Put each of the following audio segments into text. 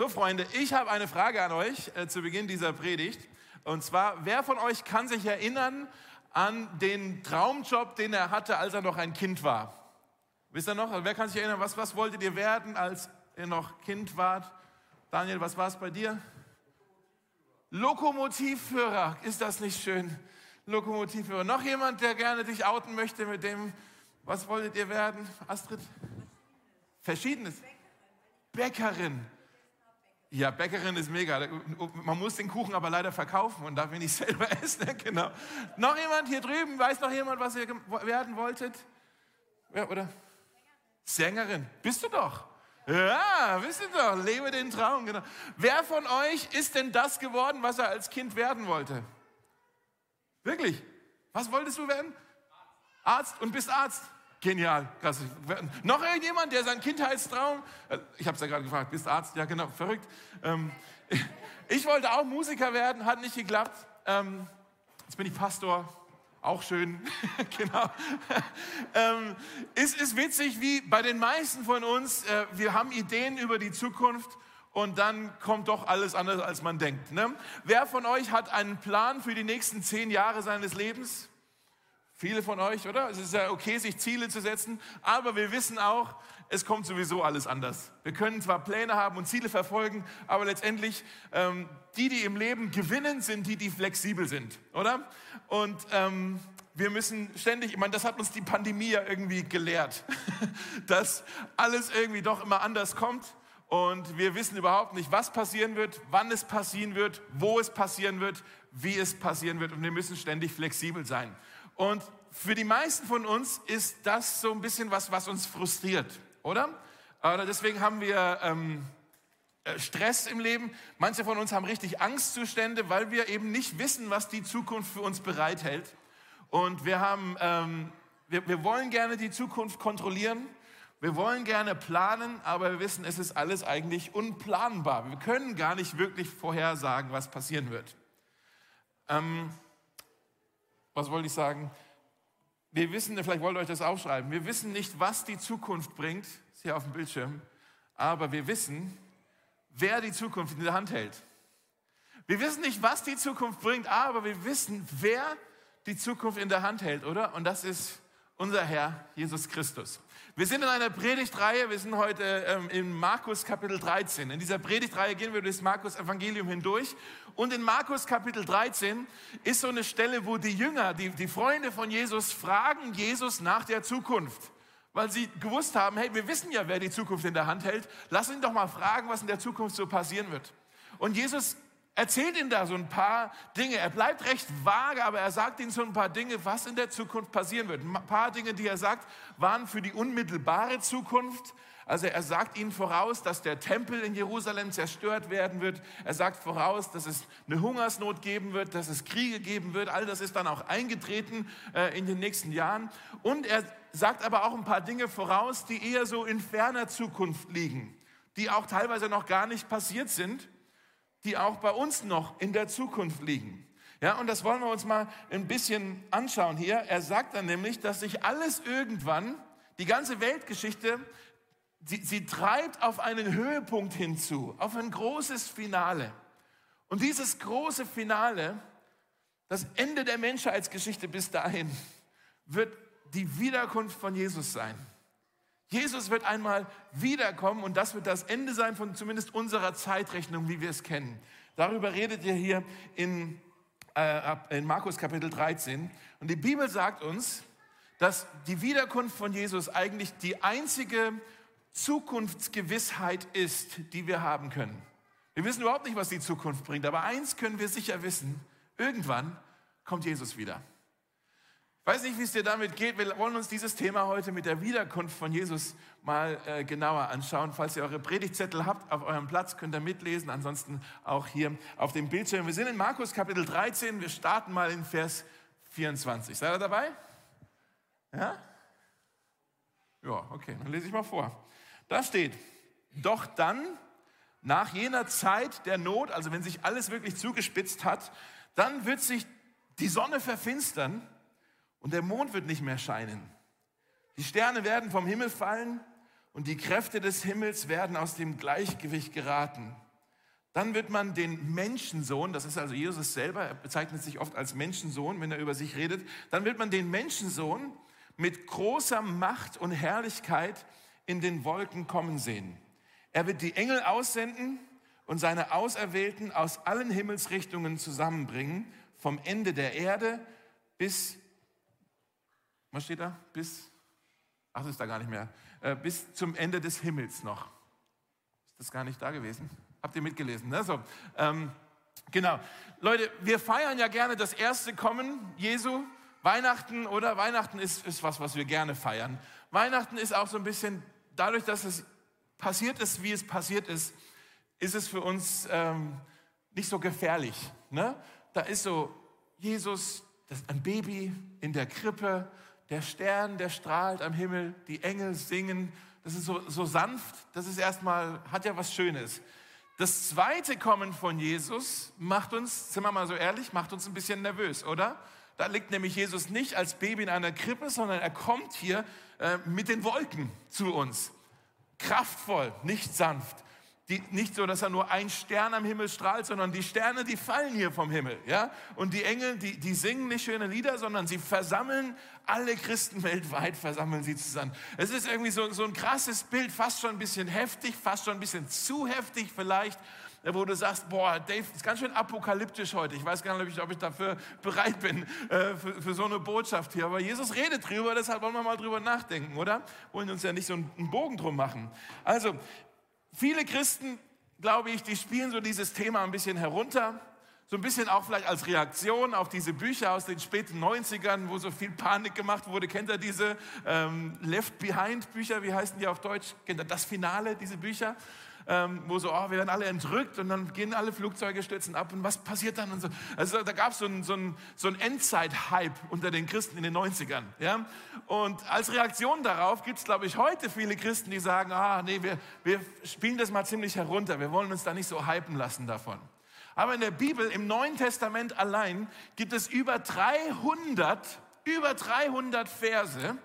So, Freunde, ich habe eine Frage an euch äh, zu Beginn dieser Predigt. Und zwar, wer von euch kann sich erinnern an den Traumjob, den er hatte, als er noch ein Kind war? Wisst ihr noch? Wer kann sich erinnern, was, was wolltet ihr werden, als ihr noch Kind wart? Daniel, was war es bei dir? Lokomotivführer, ist das nicht schön? Lokomotivführer. Noch jemand, der gerne dich outen möchte mit dem, was wolltet ihr werden, Astrid? Verschiedenes. Bäckerin. Ja, Bäckerin ist mega. Man muss den Kuchen aber leider verkaufen und darf ihn nicht selber essen. Genau. Noch jemand hier drüben? Weiß noch jemand, was ihr werden wolltet? Ja, oder? Sängerin. Bist du doch. Ja, wisst ihr doch, lebe den Traum. Genau. Wer von euch ist denn das geworden, was er als Kind werden wollte? Wirklich? Was wolltest du werden? Arzt und bist Arzt. Genial, krass. Noch irgendjemand, der seinen Kindheitstraum, äh, ich habe es ja gerade gefragt, bist Arzt? Ja, genau, verrückt. Ähm, ich wollte auch Musiker werden, hat nicht geklappt. Ähm, jetzt bin ich Pastor, auch schön, genau. ähm, es ist witzig, wie bei den meisten von uns, äh, wir haben Ideen über die Zukunft und dann kommt doch alles anders, als man denkt. Ne? Wer von euch hat einen Plan für die nächsten zehn Jahre seines Lebens? Viele von euch, oder? Es ist ja okay, sich Ziele zu setzen, aber wir wissen auch, es kommt sowieso alles anders. Wir können zwar Pläne haben und Ziele verfolgen, aber letztendlich ähm, die, die im Leben gewinnen, sind die, die flexibel sind, oder? Und ähm, wir müssen ständig, ich meine, das hat uns die Pandemie ja irgendwie gelehrt, dass alles irgendwie doch immer anders kommt und wir wissen überhaupt nicht, was passieren wird, wann es passieren wird, wo es passieren wird, wie es passieren wird und wir müssen ständig flexibel sein. Und für die meisten von uns ist das so ein bisschen was, was uns frustriert, oder? oder deswegen haben wir ähm, äh, Stress im Leben. Manche von uns haben richtig Angstzustände, weil wir eben nicht wissen, was die Zukunft für uns bereithält. Und wir haben, ähm, wir, wir wollen gerne die Zukunft kontrollieren. Wir wollen gerne planen, aber wir wissen, es ist alles eigentlich unplanbar. Wir können gar nicht wirklich vorhersagen, was passieren wird. Ähm, was wollte ich sagen? Wir wissen, vielleicht wollt ihr euch das aufschreiben, wir wissen nicht, was die Zukunft bringt, ist hier auf dem Bildschirm, aber wir wissen, wer die Zukunft in der Hand hält. Wir wissen nicht, was die Zukunft bringt, aber wir wissen, wer die Zukunft in der Hand hält, oder? Und das ist unser Herr Jesus Christus. Wir sind in einer Predigtreihe, wir sind heute ähm, in Markus Kapitel 13. In dieser Predigtreihe gehen wir durch das Markus Evangelium hindurch. Und in Markus Kapitel 13 ist so eine Stelle, wo die Jünger, die, die Freunde von Jesus, fragen Jesus nach der Zukunft. Weil sie gewusst haben, hey, wir wissen ja, wer die Zukunft in der Hand hält. Lass ihn doch mal fragen, was in der Zukunft so passieren wird. Und Jesus erzählt ihnen da so ein paar Dinge. Er bleibt recht vage, aber er sagt ihnen so ein paar Dinge, was in der Zukunft passieren wird. Ein paar Dinge, die er sagt, waren für die unmittelbare Zukunft. Also er sagt ihnen voraus, dass der Tempel in Jerusalem zerstört werden wird. Er sagt voraus, dass es eine Hungersnot geben wird, dass es Kriege geben wird. All das ist dann auch eingetreten äh, in den nächsten Jahren. Und er sagt aber auch ein paar Dinge voraus, die eher so in ferner Zukunft liegen, die auch teilweise noch gar nicht passiert sind die auch bei uns noch in der Zukunft liegen. Ja, und das wollen wir uns mal ein bisschen anschauen hier. Er sagt dann nämlich, dass sich alles irgendwann, die ganze Weltgeschichte, sie, sie treibt auf einen Höhepunkt hinzu, auf ein großes Finale. Und dieses große Finale, das Ende der Menschheitsgeschichte bis dahin, wird die Wiederkunft von Jesus sein. Jesus wird einmal wiederkommen und das wird das Ende sein von zumindest unserer Zeitrechnung, wie wir es kennen. Darüber redet ihr hier in, äh, in Markus Kapitel 13. Und die Bibel sagt uns, dass die Wiederkunft von Jesus eigentlich die einzige Zukunftsgewissheit ist, die wir haben können. Wir wissen überhaupt nicht, was die Zukunft bringt, aber eins können wir sicher wissen, irgendwann kommt Jesus wieder. Weiß nicht, wie es dir damit geht. Wir wollen uns dieses Thema heute mit der Wiederkunft von Jesus mal äh, genauer anschauen. Falls ihr eure Predigtzettel habt auf eurem Platz, könnt ihr mitlesen. Ansonsten auch hier auf dem Bildschirm. Wir sind in Markus Kapitel 13. Wir starten mal in Vers 24. Seid ihr dabei? Ja? Ja, okay, dann lese ich mal vor. Da steht, doch dann, nach jener Zeit der Not, also wenn sich alles wirklich zugespitzt hat, dann wird sich die Sonne verfinstern und der Mond wird nicht mehr scheinen. Die Sterne werden vom Himmel fallen und die Kräfte des Himmels werden aus dem Gleichgewicht geraten. Dann wird man den Menschensohn, das ist also Jesus selber, er bezeichnet sich oft als Menschensohn, wenn er über sich redet, dann wird man den Menschensohn mit großer Macht und Herrlichkeit in den Wolken kommen sehen. Er wird die Engel aussenden und seine Auserwählten aus allen Himmelsrichtungen zusammenbringen, vom Ende der Erde bis, was steht da? Bis, ach, das ist da gar nicht mehr, äh, bis zum Ende des Himmels noch. Ist das gar nicht da gewesen? Habt ihr mitgelesen? Ne? So, ähm, genau. Leute, wir feiern ja gerne das erste Kommen Jesu. Weihnachten oder Weihnachten ist, ist was, was wir gerne feiern. Weihnachten ist auch so ein bisschen, dadurch, dass es passiert ist, wie es passiert ist, ist es für uns ähm, nicht so gefährlich. Ne? Da ist so Jesus, das ein Baby in der Krippe, der Stern, der strahlt am Himmel, die Engel singen. Das ist so, so sanft, das ist erstmal, hat ja was Schönes. Das zweite Kommen von Jesus macht uns, sind wir mal so ehrlich, macht uns ein bisschen nervös, oder? Da liegt nämlich Jesus nicht als Baby in einer Krippe, sondern er kommt hier äh, mit den Wolken zu uns. Kraftvoll, nicht sanft. Die, nicht so, dass er nur ein Stern am Himmel strahlt, sondern die Sterne, die fallen hier vom Himmel. Ja? Und die Engel, die, die singen nicht schöne Lieder, sondern sie versammeln alle Christen weltweit, versammeln sie zusammen. Es ist irgendwie so, so ein krasses Bild, fast schon ein bisschen heftig, fast schon ein bisschen zu heftig vielleicht, wo du sagst, boah, Dave, ist ganz schön apokalyptisch heute. Ich weiß gar nicht, ob ich dafür bereit bin, äh, für, für so eine Botschaft hier. Aber Jesus redet drüber, deshalb wollen wir mal drüber nachdenken, oder? Wollen uns ja nicht so einen Bogen drum machen. Also, viele Christen, glaube ich, die spielen so dieses Thema ein bisschen herunter. So ein bisschen auch vielleicht als Reaktion auf diese Bücher aus den späten 90ern, wo so viel Panik gemacht wurde. Kennt ihr diese ähm, Left Behind Bücher? Wie heißen die auf Deutsch? Kennt ihr das Finale, diese Bücher? Ähm, wo so, oh, wir werden alle entrückt und dann gehen alle Flugzeuge stürzen ab und was passiert dann und so. Also da gab so es so einen so ein Endzeit-Hype unter den Christen in den 90ern. Ja? Und als Reaktion darauf gibt es, glaube ich, heute viele Christen, die sagen, ah, nee, wir, wir spielen das mal ziemlich herunter. Wir wollen uns da nicht so hypen lassen davon. Aber in der Bibel, im Neuen Testament allein, gibt es über 300, über 300 Verse,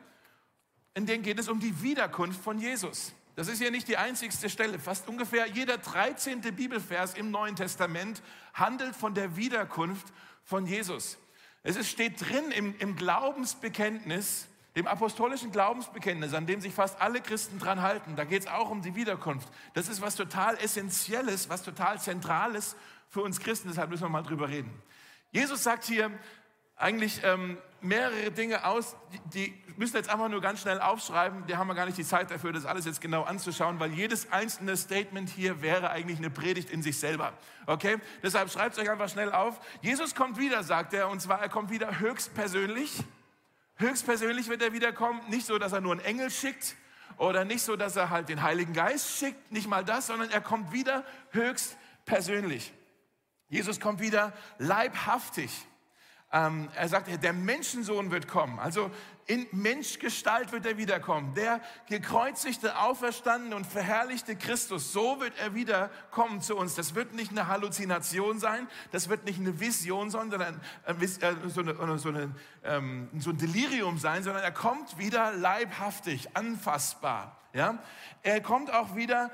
in denen geht es um die Wiederkunft von Jesus. Das ist ja nicht die einzigste Stelle. Fast ungefähr jeder 13. Bibelvers im Neuen Testament handelt von der Wiederkunft von Jesus. Es steht drin im, im Glaubensbekenntnis, dem apostolischen Glaubensbekenntnis, an dem sich fast alle Christen dran halten. Da geht es auch um die Wiederkunft. Das ist was total Essentielles, was total Zentrales für uns Christen. Deshalb müssen wir mal drüber reden. Jesus sagt hier, eigentlich ähm, mehrere Dinge aus, die, müssen jetzt einfach nur ganz schnell aufschreiben. Die haben wir gar nicht die Zeit dafür, das alles jetzt genau anzuschauen, weil jedes einzelne Statement hier wäre eigentlich eine Predigt in sich selber. Okay? Deshalb schreibt es euch einfach schnell auf. Jesus kommt wieder, sagt er, und zwar er kommt wieder höchstpersönlich. Höchstpersönlich wird er wiederkommen. Nicht so, dass er nur einen Engel schickt oder nicht so, dass er halt den Heiligen Geist schickt. Nicht mal das, sondern er kommt wieder höchstpersönlich. Jesus kommt wieder leibhaftig. Ähm, er sagt, der Menschensohn wird kommen. Also in Menschgestalt wird er wiederkommen. Der gekreuzigte, auferstandene und verherrlichte Christus, so wird er wiederkommen zu uns. Das wird nicht eine Halluzination sein, das wird nicht eine Vision, sondern äh, so, eine, so, eine, ähm, so ein Delirium sein, sondern er kommt wieder leibhaftig, anfassbar. Ja? Er kommt auch wieder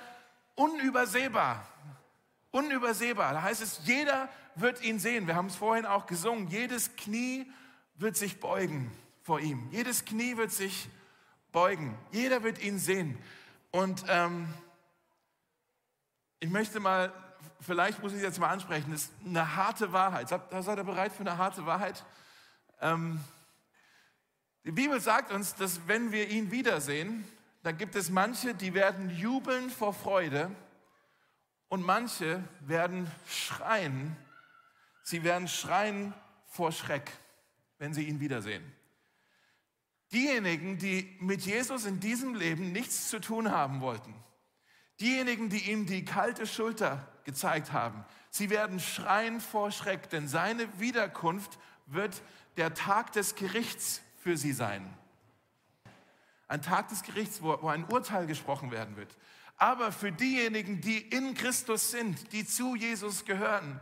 unübersehbar. Unübersehbar. Da heißt es, jeder wird ihn sehen. Wir haben es vorhin auch gesungen. Jedes Knie wird sich beugen vor ihm. Jedes Knie wird sich beugen. Jeder wird ihn sehen. Und ähm, ich möchte mal, vielleicht muss ich es jetzt mal ansprechen, das ist eine harte Wahrheit. Seid, ihr bereit für eine harte Wahrheit? Ähm, die Bibel sagt uns, dass wenn wir ihn wiedersehen, dann gibt es manche, die werden jubeln vor Freude und manche werden schreien Sie werden schreien vor Schreck, wenn sie ihn wiedersehen. Diejenigen, die mit Jesus in diesem Leben nichts zu tun haben wollten, diejenigen, die ihm die kalte Schulter gezeigt haben, sie werden schreien vor Schreck, denn seine Wiederkunft wird der Tag des Gerichts für sie sein. Ein Tag des Gerichts, wo, ein Urteil gesprochen werden wird. Aber für diejenigen, die in Christus sind, die zu Jesus gehören,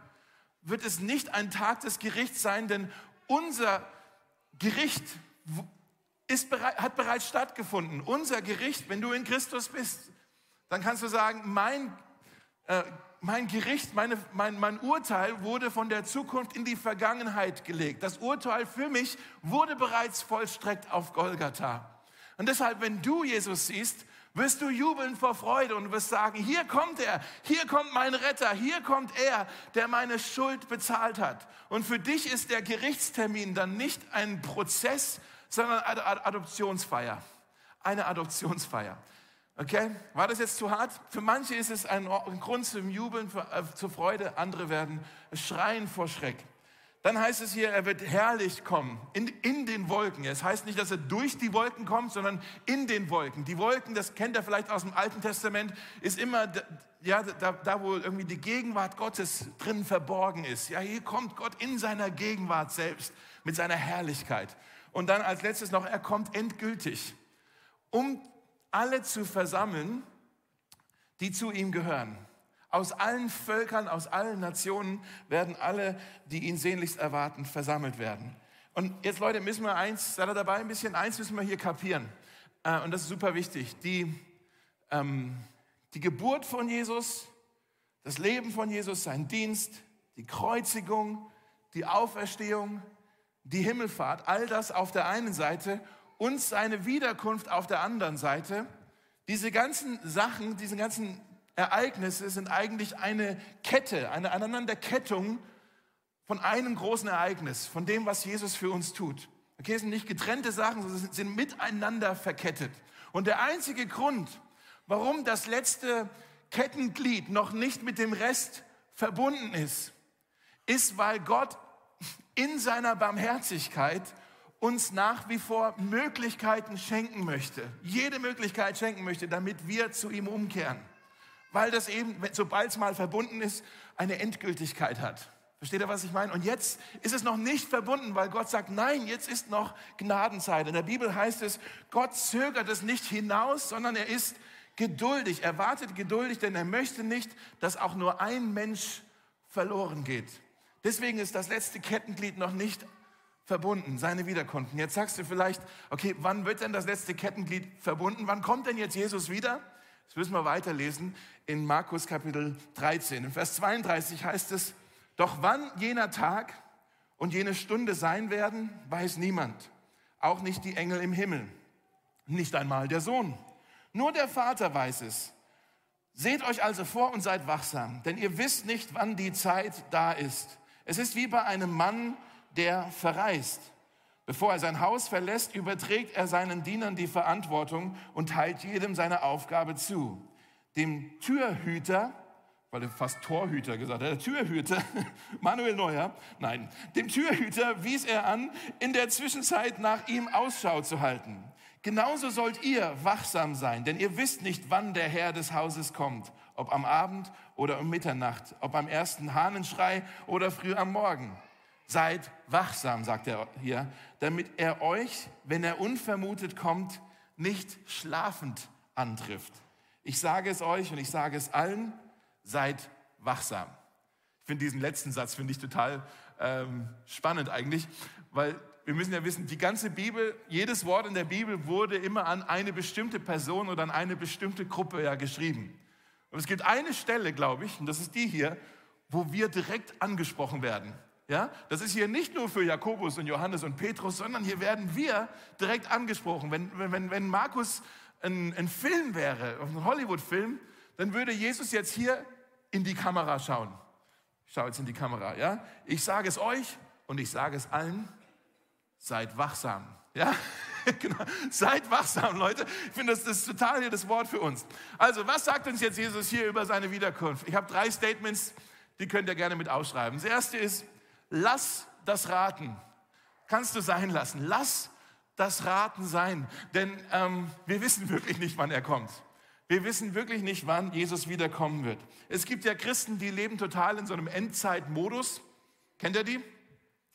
wird es nicht ein Tag des Gerichts sein, denn unser Gericht ist, hat bereits stattgefunden. Unser Gericht, wenn du in Christus bist, dann kannst du sagen, mein äh, mein Gericht, meine, mein, mein Urteil wurde von der Zukunft in die Vergangenheit gelegt. Das Urteil für mich wurde bereits vollstreckt auf Golgatha. Und deshalb, wenn du Jesus siehst, wirst du jubeln vor Freude und wirst sagen, hier kommt er, hier kommt mein Retter, hier kommt er, der meine Schuld bezahlt hat. Und für dich ist der Gerichtstermin dann nicht ein Prozess, sondern eine Adoptionsfeier. Eine Adoptionsfeier. Okay? War das jetzt zu hart? Für manche ist es ein Grund zum Jubeln, äh, zur Freude, andere werden schreien vor Schreck. Dann heißt es hier, er wird herrlich kommen, in, in den Wolken. Es heißt nicht, dass er durch die Wolken kommt, sondern in den Wolken. Die Wolken, das kennt ihr vielleicht aus dem Alten Testament, ist immer ja, da, da, wo irgendwie die Gegenwart Gottes drin verborgen ist. Ja, hier kommt Gott in seiner Gegenwart selbst, mit seiner Herrlichkeit. Und dann als letztes noch, er kommt endgültig, um alle zu versammeln, die zu ihm gehören. Aus allen Völkern, aus allen Nationen werden alle, die ihn sehnlichst erwarten, versammelt werden. Und jetzt, Leute, müssen wir eins, seid ihr dabei ein bisschen? Eins müssen wir hier kapieren. Äh, und das ist super wichtig. Die, ähm, die Geburt von Jesus, das Leben von Jesus, sein Dienst, die Kreuzigung, die Auferstehung, die Himmelfahrt, all das auf der einen Seite und seine Wiederkunft auf der anderen Seite. Diese ganzen Sachen, diese ganzen Ereignisse sind eigentlich eine Kette, eine Aneinanderkettung von einem großen Ereignis, von dem, was Jesus für uns tut. Okay, es sind nicht getrennte Sachen, sondern sind miteinander verkettet. Und der einzige Grund, warum das letzte Kettenglied noch nicht mit dem Rest verbunden ist, ist, weil Gott in seiner Barmherzigkeit uns nach wie vor Möglichkeiten schenken möchte. Jede Möglichkeit schenken möchte, damit wir zu ihm umkehren weil das eben, sobald es mal verbunden ist, eine Endgültigkeit hat. Versteht ihr, was ich meine? Und jetzt ist es noch nicht verbunden, weil Gott sagt, nein, jetzt ist noch Gnadenzeit. In der Bibel heißt es, Gott zögert es nicht hinaus, sondern er ist geduldig. Er wartet geduldig, denn er möchte nicht, dass auch nur ein Mensch verloren geht. Deswegen ist das letzte Kettenglied noch nicht verbunden, seine Wiederkunden. Jetzt sagst du vielleicht, okay, wann wird denn das letzte Kettenglied verbunden? Wann kommt denn jetzt Jesus wieder? Das müssen wir weiterlesen in Markus Kapitel 13. In Vers 32 heißt es, doch wann jener Tag und jene Stunde sein werden, weiß niemand, auch nicht die Engel im Himmel, nicht einmal der Sohn. Nur der Vater weiß es. Seht euch also vor und seid wachsam, denn ihr wisst nicht, wann die Zeit da ist. Es ist wie bei einem Mann, der verreist. Bevor er sein Haus verlässt, überträgt er seinen Dienern die Verantwortung und teilt jedem seine Aufgabe zu. Dem Türhüter, weil er fast Torhüter gesagt hat, der Türhüter, Manuel Neuer, nein, dem Türhüter wies er an, in der Zwischenzeit nach ihm Ausschau zu halten. Genauso sollt ihr wachsam sein, denn ihr wisst nicht, wann der Herr des Hauses kommt, ob am Abend oder um Mitternacht, ob am ersten Hahnenschrei oder früh am Morgen. Seid wachsam, sagt er hier, damit er euch, wenn er unvermutet kommt, nicht schlafend antrifft. Ich sage es euch und ich sage es allen, seid wachsam. Ich finde diesen letzten Satz finde ich total ähm, spannend eigentlich, weil wir müssen ja wissen, die ganze Bibel, jedes Wort in der Bibel wurde immer an eine bestimmte Person oder an eine bestimmte Gruppe ja geschrieben. Und es gibt eine Stelle, glaube ich, und das ist die hier, wo wir direkt angesprochen werden. Ja, das ist hier nicht nur für Jakobus und Johannes und Petrus, sondern hier werden wir direkt angesprochen. Wenn, wenn, wenn Markus ein, ein Film wäre, ein Hollywood-Film, dann würde Jesus jetzt hier in die Kamera schauen. Ich schaue jetzt in die Kamera, ja. Ich sage es euch und ich sage es allen, seid wachsam. Ja, genau. Seid wachsam, Leute. Ich finde, das, das ist total hier das Wort für uns. Also, was sagt uns jetzt Jesus hier über seine Wiederkunft? Ich habe drei Statements, die könnt ihr gerne mit ausschreiben. Das erste ist, lass das Raten. Kannst du sein lassen. Lass das Raten sein. Denn ähm, wir wissen wirklich nicht, wann er kommt. Wir wissen wirklich nicht, wann Jesus wiederkommen wird. Es gibt ja Christen, die leben total in so einem Endzeitmodus. Kennt ihr die?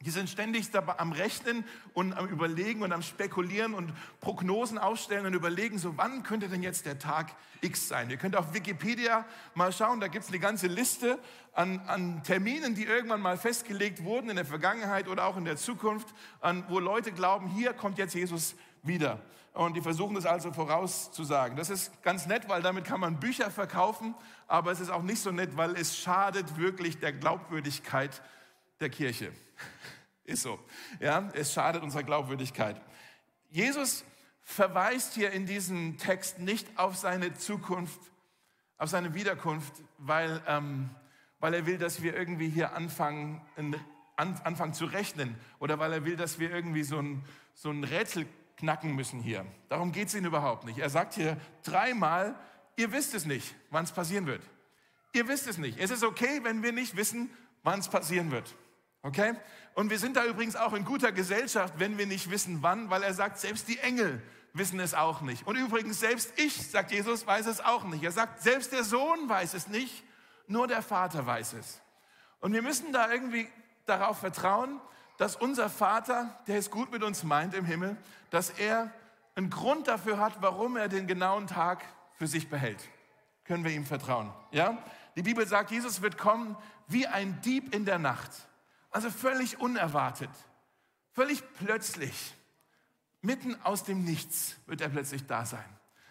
Die sind ständig dabei am Rechnen und am Überlegen und am Spekulieren und Prognosen aufstellen und überlegen, so wann könnte denn jetzt der Tag X sein? Ihr könnt auf Wikipedia mal schauen, da gibt es eine ganze Liste an, an, Terminen, die irgendwann mal festgelegt wurden in der Vergangenheit oder auch in der Zukunft, an, wo Leute glauben, hier kommt jetzt Jesus wieder. Und die versuchen es also vorauszusagen. Das ist ganz nett, weil damit kann man Bücher verkaufen, aber es ist auch nicht so nett, weil es schadet wirklich der Glaubwürdigkeit der Kirche. Ist so. Ja, es schadet unserer Glaubwürdigkeit. Jesus verweist hier in diesem Text nicht auf seine Zukunft, auf seine Wiederkunft, weil, ähm, weil er will, dass wir irgendwie hier anfangen, an, anfangen zu rechnen oder weil er will, dass wir irgendwie so ein, so ein Rätsel knacken müssen hier. Darum geht es ihm überhaupt nicht. Er sagt hier dreimal, ihr wisst es nicht, wann es passieren wird. Ihr wisst es nicht. Es ist okay, wenn wir nicht wissen, wann es passieren wird. Okay? Und wir sind da übrigens auch in guter Gesellschaft, wenn wir nicht wissen, wann, weil er sagt, selbst die Engel wissen es auch nicht. Und übrigens, selbst ich, sagt Jesus, weiß es auch nicht. Er sagt, selbst der Sohn weiß es nicht, nur der Vater weiß es. Und wir müssen da irgendwie darauf vertrauen, dass unser Vater, der es gut mit uns meint im Himmel, dass er einen Grund dafür hat, warum er den genauen Tag für sich behält. Können wir ihm vertrauen? Ja? Die Bibel sagt, Jesus wird kommen wie ein Dieb in der Nacht. Also völlig unerwartet, völlig plötzlich, mitten aus dem Nichts wird er plötzlich da sein.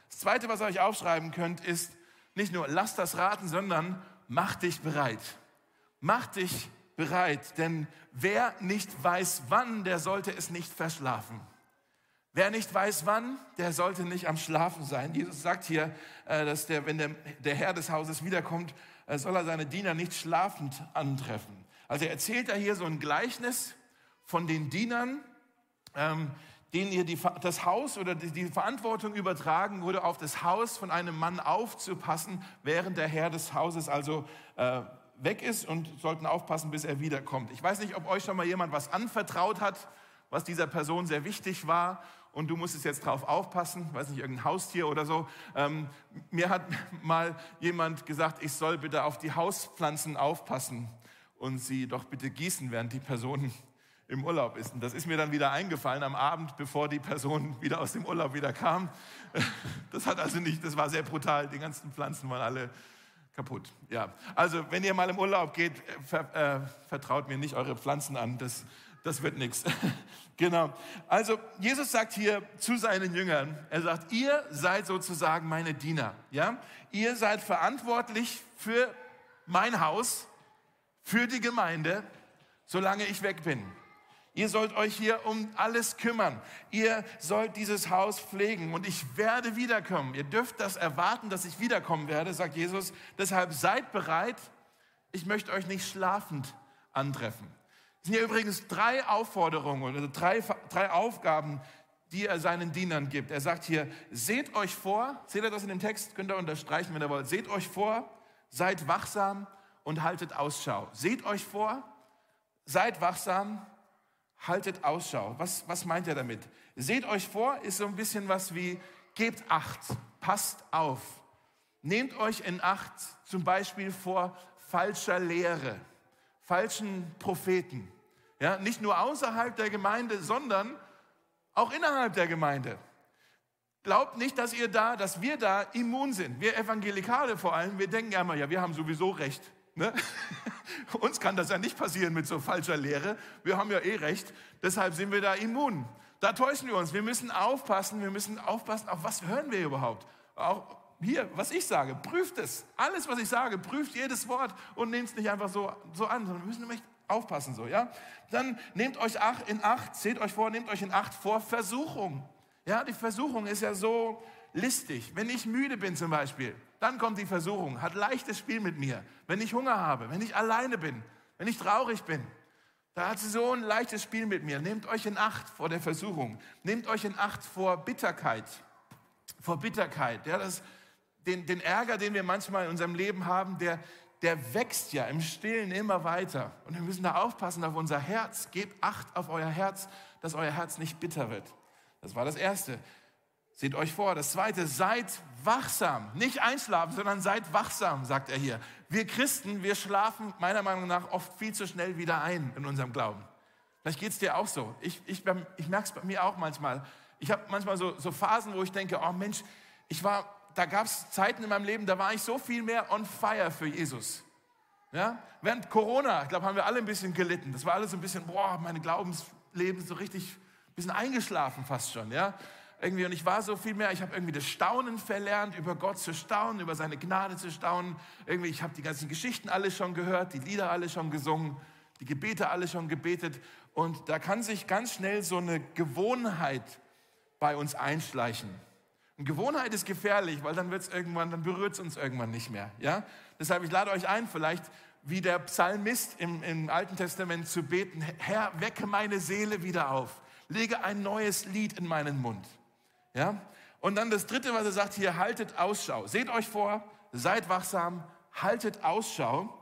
Das Zweite, was ihr euch aufschreiben könnt, ist nicht nur lasst das raten, sondern mach dich bereit. Mach dich bereit, denn wer nicht weiß wann, der sollte es nicht verschlafen. Wer nicht weiß wann, der sollte nicht am Schlafen sein. Jesus sagt hier, äh, dass der, wenn der, der Herr des Hauses wiederkommt, äh, soll er seine Diener nicht schlafend antreffen. Also er erzählt da hier so ein Gleichnis von den Dienern, ähm, denen ihr die, das Haus oder die, die Verantwortung übertragen wurde, auf das Haus von einem Mann aufzupassen, während der Herr des Hauses also äh, weg ist und sollten aufpassen, bis er wiederkommt. Ich weiß nicht, ob euch schon mal jemand was anvertraut hat, was dieser Person sehr wichtig war und du musstest jetzt drauf aufpassen, weiß nicht, irgendein Haustier oder so. Ähm, mir hat mal jemand gesagt, ich soll bitte auf die Hauspflanzen aufpassen und sie doch bitte gießen, während die Person im Urlaub ist. Und das ist mir dann wieder eingefallen am Abend, bevor die Person wieder aus dem Urlaub wieder kam. Das hat also nicht, das war sehr brutal. Die ganzen Pflanzen waren alle kaputt. Ja, also wenn ihr mal im Urlaub geht, ver, äh, vertraut mir nicht eure Pflanzen an. Das, das wird nichts. Genau. Also Jesus sagt hier zu seinen Jüngern, er sagt, ihr seid sozusagen meine Diener. Ja, ihr seid verantwortlich für mein Haus, für die Gemeinde, solange ich weg bin. Ihr sollt euch hier um alles kümmern. Ihr sollt dieses Haus pflegen und ich werde wiederkommen. Ihr dürft das erwarten, dass ich wiederkommen werde, sagt Jesus. Deshalb seid bereit. Ich möchte euch nicht schlafend antreffen. Es sind hier übrigens drei Aufforderungen oder drei, drei Aufgaben, die er seinen Dienern gibt. Er sagt hier, seht euch vor, seht ihr das in dem Text, könnt ihr unterstreichen, wenn ihr wollt. Seht euch vor, seid wachsam und haltet Ausschau. Seht euch vor, seid wachsam haltet Ausschau. Was, was meint er damit? Seht euch vor, ist so ein bisschen was wie, gebt Acht, passt auf. Nehmt euch in Acht zum Beispiel vor falscher Lehre, falschen Propheten. Ja, nicht nur außerhalb der Gemeinde, sondern auch innerhalb der Gemeinde. Glaubt nicht, dass ihr da, dass wir da immun sind. Wir Evangelikale vor allem, wir denken ja immer, ja, wir haben sowieso recht. Ne? Uns kann das ja nicht passieren mit so falscher Lehre. Wir haben ja eh recht. Deshalb sind wir da immun. Da täuschen wir uns. Wir müssen aufpassen. Wir müssen aufpassen, auf was hören wir überhaupt. Auch hier, was ich sage, prüft es. Alles, was ich sage, prüft jedes Wort und nehmt es nicht einfach so, so an, sondern wir müssen nämlich aufpassen so, ja. Dann nehmt euch in Acht, seht euch vor, nehmt euch in Acht vor Versuchung. Ja, die Versuchung ist ja so listig. Wenn ich müde bin zum Beispiel, dann kommt die Versuchung, hat leichtes Spiel mit mir. Wenn ich Hunger habe, wenn ich alleine bin, wenn ich traurig bin, da hat sie so ein leichtes Spiel mit mir. Nehmt euch in Acht vor der Versuchung. Nehmt euch in Acht vor Bitterkeit. Vor Bitterkeit. Ja, das, den, den Ärger, den wir manchmal in unserem Leben haben, der, der wächst ja im Stillen immer weiter. Und wir müssen da aufpassen auf unser Herz. Gebt Acht auf euer Herz, dass euer Herz nicht bitter wird. Das war das Erste. Seht euch vor. Das zweite, seid wachsam. Nicht einschlafen, sondern seid wachsam, sagt er hier. Wir Christen, wir schlafen meiner Meinung nach oft viel zu schnell wieder ein in unserem Glauben. Vielleicht geht es dir auch so. Ich, ich, ich merke es bei mir auch manchmal. Ich habe manchmal so, so Phasen, wo ich denke, oh Mensch, ich war, da gab es Zeiten in meinem Leben, da war ich so viel mehr on fire für Jesus. Ja? Während Corona, ich glaube, haben wir alle ein bisschen gelitten. Das war alles so ein bisschen, boah, mein Glaubensleben so richtig, ein bisschen eingeschlafen fast schon. Ja? Irgendwie, und ich war so viel mehr, ich habe irgendwie das Staunen verlernt, über Gott zu staunen, über seine Gnade zu staunen. Irgendwie, ich habe die ganzen Geschichten alle schon gehört, die Lieder alle schon gesungen, die Gebete alle schon gebetet. Und da kann sich ganz schnell so eine Gewohnheit bei uns einschleichen. Und Gewohnheit ist gefährlich, weil dann wird es irgendwann, dann berührt es uns irgendwann nicht mehr. Ja? Deshalb, ich lade euch ein, vielleicht wie der Psalmist im, im Alten Testament zu beten, Herr, wecke meine Seele wieder auf, lege ein neues Lied in meinen Mund. Ja? Und dann das Dritte, was er sagt hier, haltet Ausschau. Seht euch vor, seid wachsam, haltet Ausschau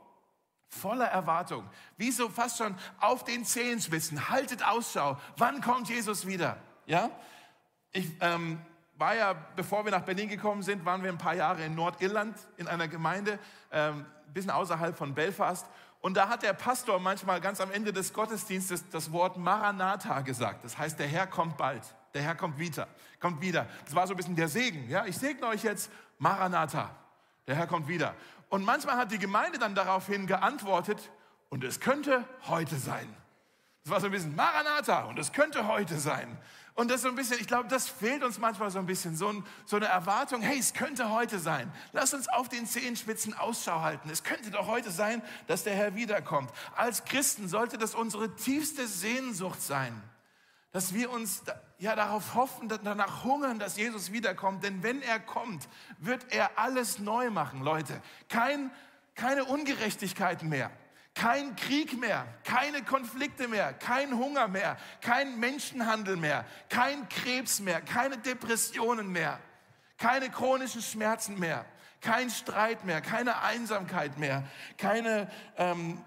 voller Erwartung. Wie so fast schon auf den Zehenspitzen. Haltet Ausschau. Wann kommt Jesus wieder? Ja? Ich ähm, war ja, bevor wir nach Berlin gekommen sind, waren wir ein paar Jahre in Nordirland in einer Gemeinde, ähm, ein bisschen außerhalb von Belfast. Und da hat der Pastor manchmal ganz am Ende des Gottesdienstes das Wort Maranatha gesagt. Das heißt, der Herr kommt bald. Der Herr kommt wieder. Kommt wieder. Das war so ein bisschen der Segen. Ja, ich segne euch jetzt Maranatha. Der Herr kommt wieder. Und manchmal hat die Gemeinde dann daraufhin geantwortet, und es könnte heute sein. Das war so ein bisschen Maranatha und es könnte heute sein. Und das so ein bisschen, ich glaube, das fehlt uns manchmal so ein bisschen, so, ein, so, eine Erwartung, hey, es könnte heute sein. Lass uns auf den Zehenspitzen Ausschau halten. Es könnte doch heute sein, dass der Herr wiederkommt. Als Christen sollte das unsere tiefste Sehnsucht sein, dass wir uns ja darauf hoffen, danach hungern, dass Jesus wiederkommt. Denn wenn er kommt, wird er alles neu machen, Leute. Kein, keine Ungerechtigkeiten mehr. Kein Krieg mehr, keine Konflikte mehr, kein Hunger mehr, kein Menschenhandel mehr, kein Krebs mehr, keine Depressionen mehr, keine chronischen Schmerzen mehr, kein Streit mehr, keine Einsamkeit mehr, keine, ähm,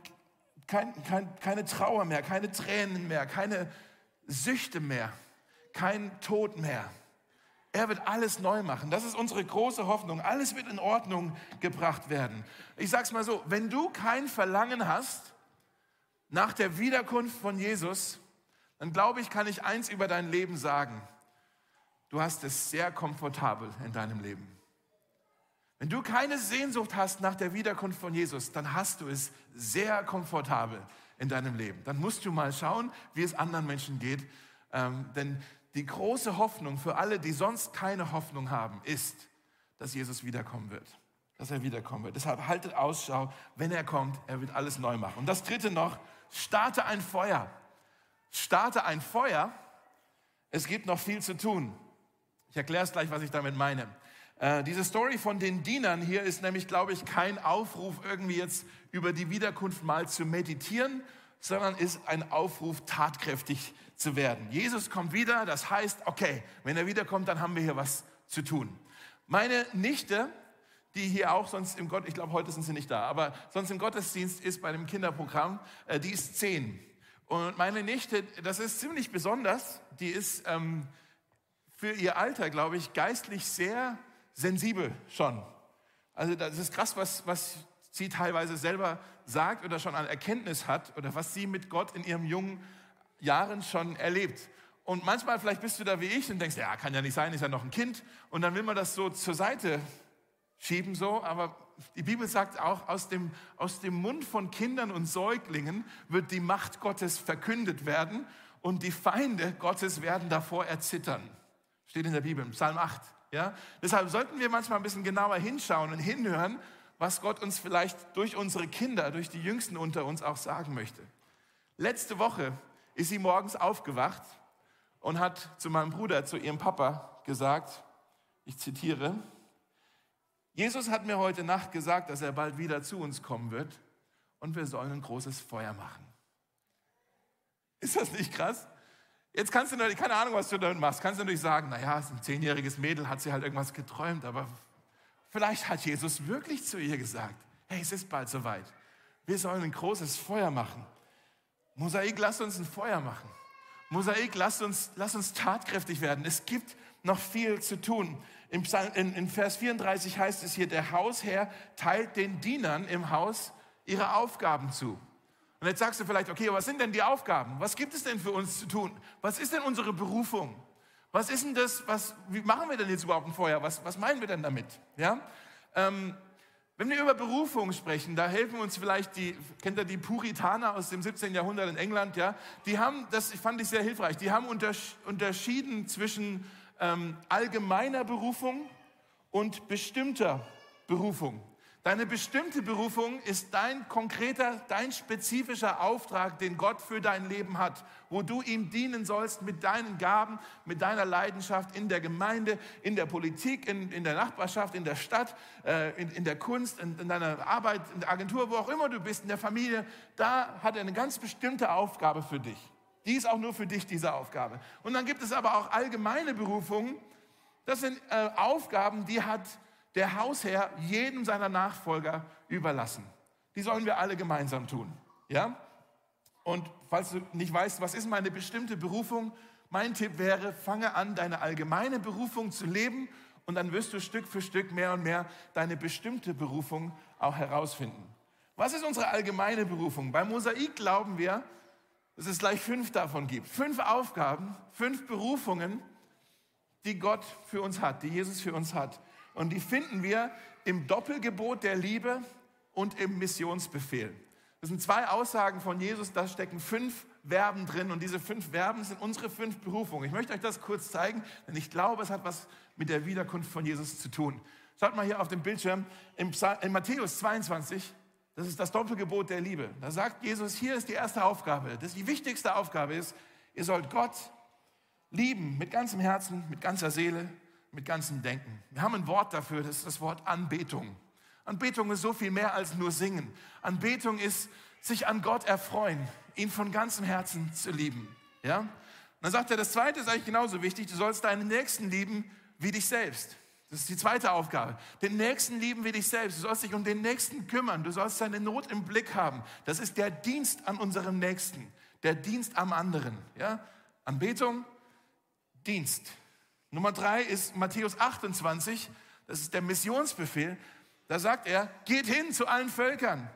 kein, kein, keine Trauer mehr, keine Tränen mehr, keine Süchte mehr, kein Tod mehr. Er wird alles neu machen. Das ist unsere große Hoffnung. Alles wird in Ordnung gebracht werden. Ich sage es mal so, wenn du kein Verlangen hast nach der Wiederkunft von Jesus, dann glaube ich, kann ich eins über dein Leben sagen. Du hast es sehr komfortabel in deinem Leben. Wenn du keine Sehnsucht hast nach der Wiederkunft von Jesus, dann hast du es sehr komfortabel in deinem Leben. Dann musst du mal schauen, wie es anderen Menschen geht. Ähm, denn die große Hoffnung für alle, die sonst keine Hoffnung haben, ist, dass Jesus wiederkommen wird. Dass er wiederkommen wird. Deshalb haltet Ausschau, wenn er kommt, er wird alles neu machen. Und das dritte noch, starte ein Feuer. Starte ein Feuer. Es gibt noch viel zu tun. Ich erkläre es gleich, was ich damit meine. Äh, diese Story von den Dienern hier ist nämlich, glaube ich, kein Aufruf, irgendwie jetzt über die Wiederkunft mal zu meditieren, sondern ist ein Aufruf, tatkräftig zu werden. Jesus kommt wieder, das heißt, okay, wenn er wiederkommt, dann haben wir hier was zu tun. Meine Nichte, die hier auch sonst im Gott, ich glaube, heute sind sie nicht da, aber sonst im Gottesdienst ist bei dem Kinderprogramm, äh, die ist zehn. Und meine Nichte, das ist ziemlich besonders, die ist ähm, für ihr Alter, glaube ich, geistlich sehr sensibel schon. Also das ist krass, was, was sie teilweise selber sagt oder schon an Erkenntnis hat oder was sie mit Gott in ihrem jungen Jahren schon erlebt. Und manchmal vielleicht bist du da wie ich und denkst, ja, kann ja nicht sein, ist ja noch ein Kind. Und dann will man das so zur Seite schieben, so. Aber die Bibel sagt auch, aus dem, aus dem Mund von Kindern und Säuglingen wird die Macht Gottes verkündet werden und die Feinde Gottes werden davor erzittern. Steht in der Bibel, Psalm 8. Ja? Deshalb sollten wir manchmal ein bisschen genauer hinschauen und hinhören, was Gott uns vielleicht durch unsere Kinder, durch die Jüngsten unter uns auch sagen möchte. Letzte Woche ist sie morgens aufgewacht und hat zu meinem Bruder, zu ihrem Papa gesagt, ich zitiere, Jesus hat mir heute Nacht gesagt, dass er bald wieder zu uns kommen wird und wir sollen ein großes Feuer machen. Ist das nicht krass? Jetzt kannst du natürlich, keine Ahnung, was du damit machst, kannst du natürlich sagen, naja, ein zehnjähriges Mädel hat sie halt irgendwas geträumt, aber vielleicht hat Jesus wirklich zu ihr gesagt, hey, es ist bald soweit. Wir sollen ein großes Feuer machen. Mosaik, lass uns ein Feuer machen. Mosaik, lass uns, lass uns tatkräftig werden. Es gibt noch viel zu tun. In, in, in Vers 34 heißt es hier, der Hausherr teilt den Dienern im Haus ihre Aufgaben zu. Und jetzt sagst du vielleicht, okay, was sind denn die Aufgaben? Was gibt es denn für uns zu tun? Was ist denn unsere Berufung? Was ist denn das, was, wie machen wir denn jetzt überhaupt ein Feuer? Was, was meinen wir denn damit? Ja? Ähm, wenn wir über Berufung sprechen, da helfen uns vielleicht die, kennt ihr die Puritaner aus dem 17. Jahrhundert in England, ja? Die haben, das fand ich sehr hilfreich, die haben unterschieden zwischen ähm, allgemeiner Berufung und bestimmter Berufung. Deine bestimmte Berufung ist dein konkreter, dein spezifischer Auftrag, den Gott für dein Leben hat, wo du ihm dienen sollst mit deinen Gaben, mit deiner Leidenschaft in der Gemeinde, in der Politik, in, in der Nachbarschaft, in der Stadt, äh, in, in, der Kunst, in, in deiner Arbeit, in der Agentur, wo auch immer du bist, in der Familie. Da hat er eine ganz bestimmte Aufgabe für dich. Die ist auch nur für dich, diese Aufgabe. Und dann gibt es aber auch allgemeine Berufungen. Das sind äh, Aufgaben, die hat der Hausherr jedem seiner Nachfolger überlassen. Die sollen wir alle gemeinsam tun. Ja? Und falls du nicht weißt, was ist meine bestimmte Berufung, mein Tipp wäre, fange an, deine allgemeine Berufung zu leben und dann wirst du Stück für Stück mehr und mehr deine bestimmte Berufung auch herausfinden. Was ist unsere allgemeine Berufung? Beim Mosaik glauben wir, dass es gleich fünf davon gibt. Fünf Aufgaben, fünf Berufungen, die Gott für uns hat, die Jesus für uns hat. Und die finden wir im Doppelgebot der Liebe und im Missionsbefehl. Das sind zwei Aussagen von Jesus, da stecken fünf Verben drin und diese fünf Verben sind unsere fünf Berufungen. Ich möchte euch das kurz zeigen, denn ich glaube, es hat was mit der Wiederkunft von Jesus zu tun. Schaut mal hier auf dem Bildschirm, in Matthäus 22, das ist das Doppelgebot der Liebe. Da sagt Jesus, hier ist die erste Aufgabe, das die wichtigste Aufgabe ist, ihr sollt Gott lieben mit ganzem Herzen, mit ganzer Seele, mit ganzem Denken. Wir haben ein Wort dafür, das ist das Wort Anbetung. Anbetung ist so viel mehr als nur singen. Anbetung ist sich an Gott erfreuen, ihn von ganzem Herzen zu lieben. Ja? Dann sagt er, das zweite ist eigentlich genauso wichtig, du sollst deinen Nächsten lieben wie dich selbst. Das ist die zweite Aufgabe. Den Nächsten lieben wie dich selbst. Du sollst dich um den Nächsten kümmern. Du sollst seine Not im Blick haben. Das ist der Dienst an unserem Nächsten. Der Dienst am anderen. Ja? Anbetung, Dienst. Nummer drei ist Matthäus 28, das ist der Missionsbefehl. Da sagt er, geht hin zu allen Völkern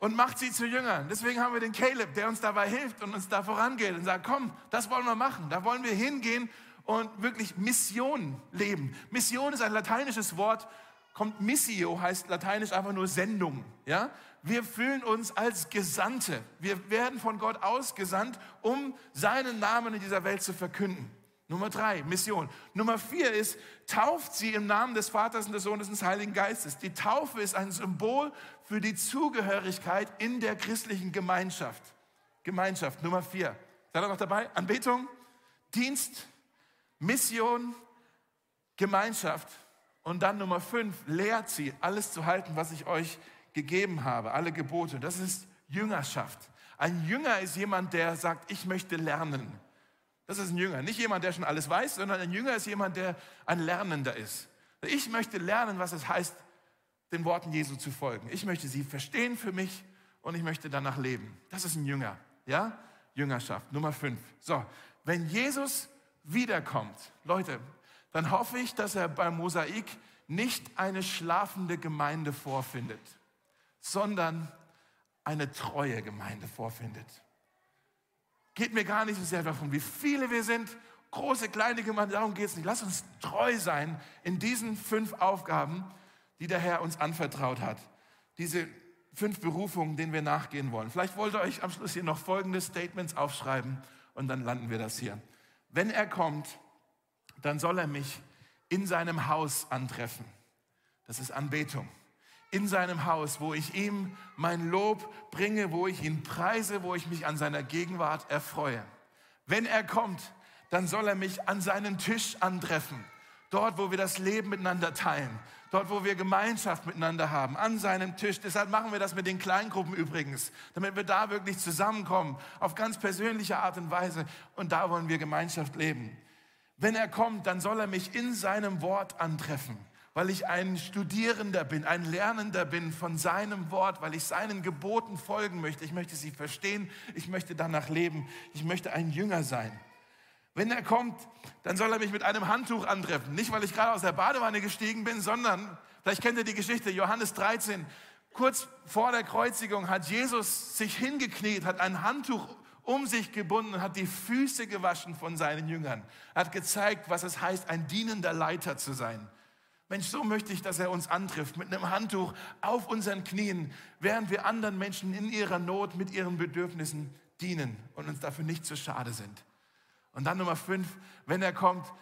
und macht sie zu Jüngern. Deswegen haben wir den Caleb, der uns dabei hilft und uns da vorangeht und sagt, komm, das wollen wir machen. Da wollen wir hingehen und wirklich Mission leben. Mission ist ein lateinisches Wort, kommt missio, heißt lateinisch einfach nur Sendung. Ja? Wir fühlen uns als Gesandte. Wir werden von Gott ausgesandt, um seinen Namen in dieser Welt zu verkünden. Nummer drei, Mission. Nummer vier ist, tauft sie im Namen des Vaters und des Sohnes und des Heiligen Geistes. Die Taufe ist ein Symbol für die Zugehörigkeit in der christlichen Gemeinschaft. Gemeinschaft, Nummer vier. Seid ihr noch dabei? Anbetung, Dienst, Mission, Gemeinschaft. Und dann Nummer fünf, lehrt sie, alles zu halten, was ich euch gegeben habe, alle Gebote. Das ist Jüngerschaft. Ein Jünger ist jemand, der sagt, ich möchte lernen. Das ist ein Jünger. Nicht jemand, der schon alles weiß, sondern ein Jünger ist jemand, der ein Lernender ist. Ich möchte lernen, was es heißt, den Worten Jesu zu folgen. Ich möchte sie verstehen für mich und ich möchte danach leben. Das ist ein Jünger. Ja? Jüngerschaft. Nummer fünf. So. Wenn Jesus wiederkommt, Leute, dann hoffe ich, dass er beim Mosaik nicht eine schlafende Gemeinde vorfindet, sondern eine treue Gemeinde vorfindet. Geht mir gar nicht so sehr davon, wie viele wir sind, große, kleine Gemeinde, darum geht es nicht. Lass uns treu sein in diesen fünf Aufgaben, die der Herr uns anvertraut hat. Diese fünf Berufungen, denen wir nachgehen wollen. Vielleicht wollt ihr euch am Schluss hier noch folgende Statements aufschreiben und dann landen wir das hier. Wenn er kommt, dann soll er mich in seinem Haus antreffen. Das ist Anbetung in seinem Haus, wo ich ihm mein Lob bringe, wo ich ihn preise, wo ich mich an seiner Gegenwart erfreue. Wenn er kommt, dann soll er mich an seinen Tisch antreffen. Dort, wo wir das Leben miteinander teilen. Dort, wo wir Gemeinschaft miteinander haben. An seinem Tisch. Deshalb machen wir das mit den Kleingruppen übrigens. Damit wir da wirklich zusammenkommen. Auf ganz persönliche Art und Weise. Und da wollen wir Gemeinschaft leben. Wenn er kommt, dann soll er mich in seinem Wort antreffen weil ich ein Studierender bin, ein Lernender bin von seinem Wort, weil ich seinen Geboten folgen möchte. Ich möchte sie verstehen, ich möchte danach leben, ich möchte ein Jünger sein. Wenn er kommt, dann soll er mich mit einem Handtuch antreffen. Nicht, weil ich gerade aus der Badewanne gestiegen bin, sondern, vielleicht kennt ihr die Geschichte, Johannes 13, kurz vor der Kreuzigung hat Jesus sich hingekniet, hat ein Handtuch um sich gebunden und hat die Füße gewaschen von seinen Jüngern. Er hat gezeigt, was es heißt, ein dienender Leiter zu sein. Mensch, so möchte ich, dass er uns antrifft, mit einem Handtuch auf unseren Knien, während wir anderen Menschen in ihrer Not mit ihren Bedürfnissen dienen und uns dafür nicht zu schade sind. Und dann Nummer fünf, wenn er kommt,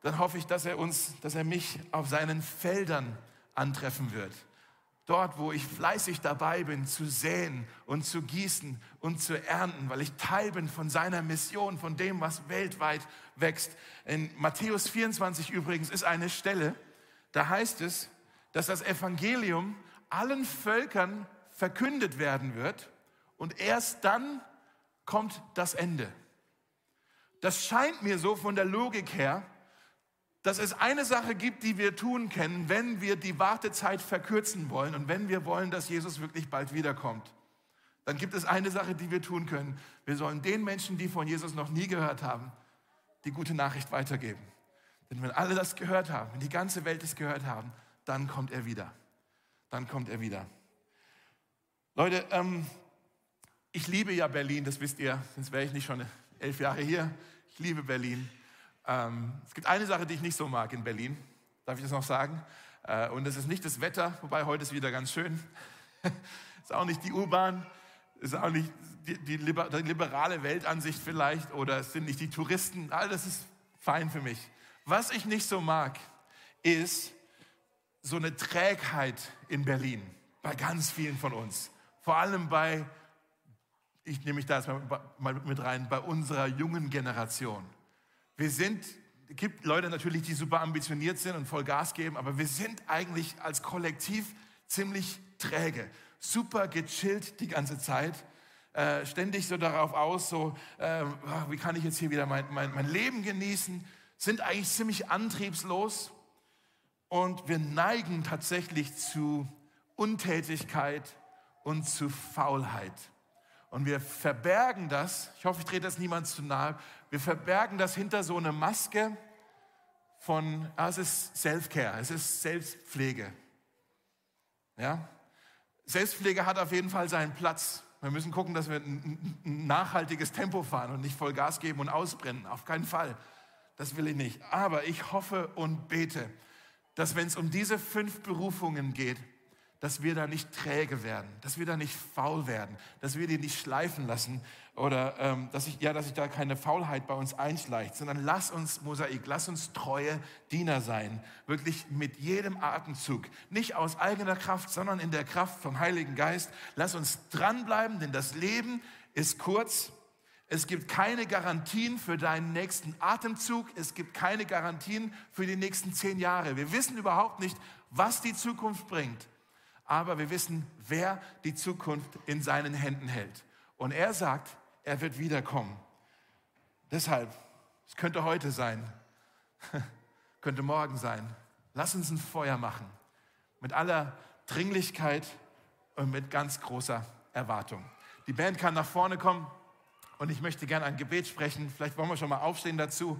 dann hoffe ich, dass er uns, dass er mich auf seinen Feldern antreffen wird. Dort, wo ich fleißig dabei bin, zu säen und zu gießen und zu ernten, weil ich Teil bin von seiner Mission, von dem, was weltweit wächst. In Matthäus 24 übrigens ist eine Stelle, da heißt es, dass das Evangelium allen Völkern verkündet werden wird und erst dann kommt das Ende. Das scheint mir so von der Logik her, dass es eine Sache gibt, die wir tun können, wenn wir die Wartezeit verkürzen wollen und wenn wir wollen, dass Jesus wirklich bald wiederkommt. Dann gibt es eine Sache, die wir tun können. Wir sollen den Menschen, die von Jesus noch nie gehört haben, die gute Nachricht weitergeben. Denn wenn alle das gehört haben, wenn die ganze Welt es gehört haben, dann kommt er wieder. Dann kommt er wieder. Leute, ähm, ich liebe ja Berlin, das wisst ihr, sonst wäre ich nicht schon elf Jahre hier. Ich liebe Berlin. Ähm, es gibt eine Sache, die ich nicht so mag in Berlin. Darf ich das noch sagen? Äh, und das ist nicht das Wetter, wobei heute ist wieder ganz schön. ist auch nicht die U-Bahn, ist auch nicht die, die, die, liberale Weltansicht vielleicht oder es sind nicht die Touristen. All das ist fein für mich. Was ich nicht so mag, ist so eine Trägheit in Berlin bei ganz vielen von uns. Vor allem bei, ich nehme mich da jetzt mal mit rein, bei unserer jungen Generation. Wir sind, es gibt Leute natürlich, die super ambitioniert sind und voll Gas geben, aber wir sind eigentlich als Kollektiv ziemlich träge. Super gechillt die ganze Zeit. Äh, ständig so darauf aus, so, äh, wie kann ich jetzt hier wieder mein, mein, mein Leben genießen, sind eigentlich ziemlich antriebslos und wir neigen tatsächlich zu Untätigkeit und zu Faulheit. Und wir verbergen das, ich hoffe, ich drehe das niemand zu nahe, wir verbergen das hinter so einer Maske von, ah, es ist Self-Care, es ist Selbstpflege. Ja? Selbstpflege hat auf jeden Fall seinen Platz. Wir müssen gucken, dass wir ein nachhaltiges Tempo fahren und nicht voll Gas geben und ausbrennen. Auf keinen Fall. Das will ich nicht. Aber ich hoffe und bete, dass wenn es um diese fünf Berufungen geht, dass wir da nicht träge werden, dass wir da nicht faul werden, dass wir die nicht schleifen lassen oder ähm, dass, ich, ja, dass sich da keine Faulheit bei uns einschleicht, sondern lass uns Mosaik, lass uns treue Diener sein, wirklich mit jedem Atemzug, nicht aus eigener Kraft, sondern in der Kraft vom Heiligen Geist. Lass uns dranbleiben, denn das Leben ist kurz. Es gibt keine Garantien für deinen nächsten Atemzug. Es gibt keine Garantien für die nächsten zehn Jahre. Wir wissen überhaupt nicht, was die Zukunft bringt aber wir wissen, wer die Zukunft in seinen Händen hält. Und er sagt, er wird wiederkommen. Deshalb, es könnte heute sein, könnte morgen sein. Lass uns ein Feuer machen. Mit aller Dringlichkeit und mit ganz großer Erwartung. Die Band kann nach vorne kommen und ich möchte gerne ein Gebet sprechen. Vielleicht wollen wir schon mal aufstehen dazu.